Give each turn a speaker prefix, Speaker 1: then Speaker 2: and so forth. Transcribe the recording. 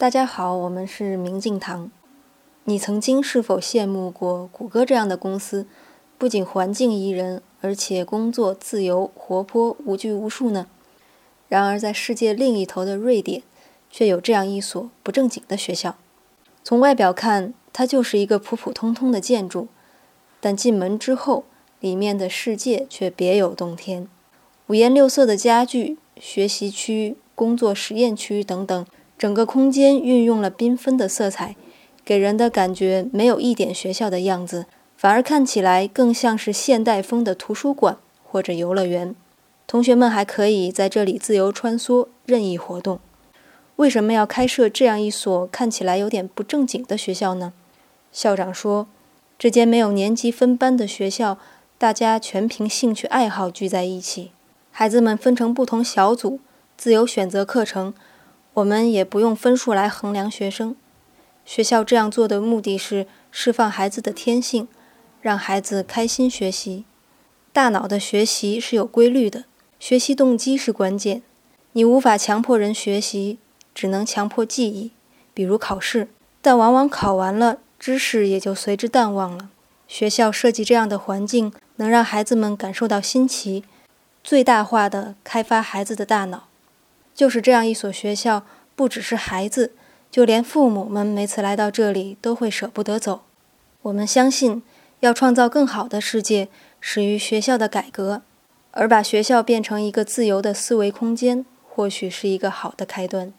Speaker 1: 大家好，我们是明镜堂。你曾经是否羡慕过谷歌这样的公司？不仅环境宜人，而且工作自由、活泼、无拘无束呢？然而，在世界另一头的瑞典，却有这样一所不正经的学校。从外表看，它就是一个普普通通的建筑，但进门之后，里面的世界却别有洞天。五颜六色的家具、学习区、工作实验区等等。整个空间运用了缤纷的色彩，给人的感觉没有一点学校的样子，反而看起来更像是现代风的图书馆或者游乐园。同学们还可以在这里自由穿梭、任意活动。为什么要开设这样一所看起来有点不正经的学校呢？校长说：“这间没有年级分班的学校，大家全凭兴趣爱好聚在一起，孩子们分成不同小组，自由选择课程。”我们也不用分数来衡量学生。学校这样做的目的是释放孩子的天性，让孩子开心学习。大脑的学习是有规律的，学习动机是关键。你无法强迫人学习，只能强迫记忆，比如考试。但往往考完了，知识也就随之淡忘了。学校设计这样的环境，能让孩子们感受到新奇，最大化的开发孩子的大脑。就是这样一所学校，不只是孩子，就连父母们每次来到这里都会舍不得走。我们相信，要创造更好的世界，始于学校的改革，而把学校变成一个自由的思维空间，或许是一个好的开端。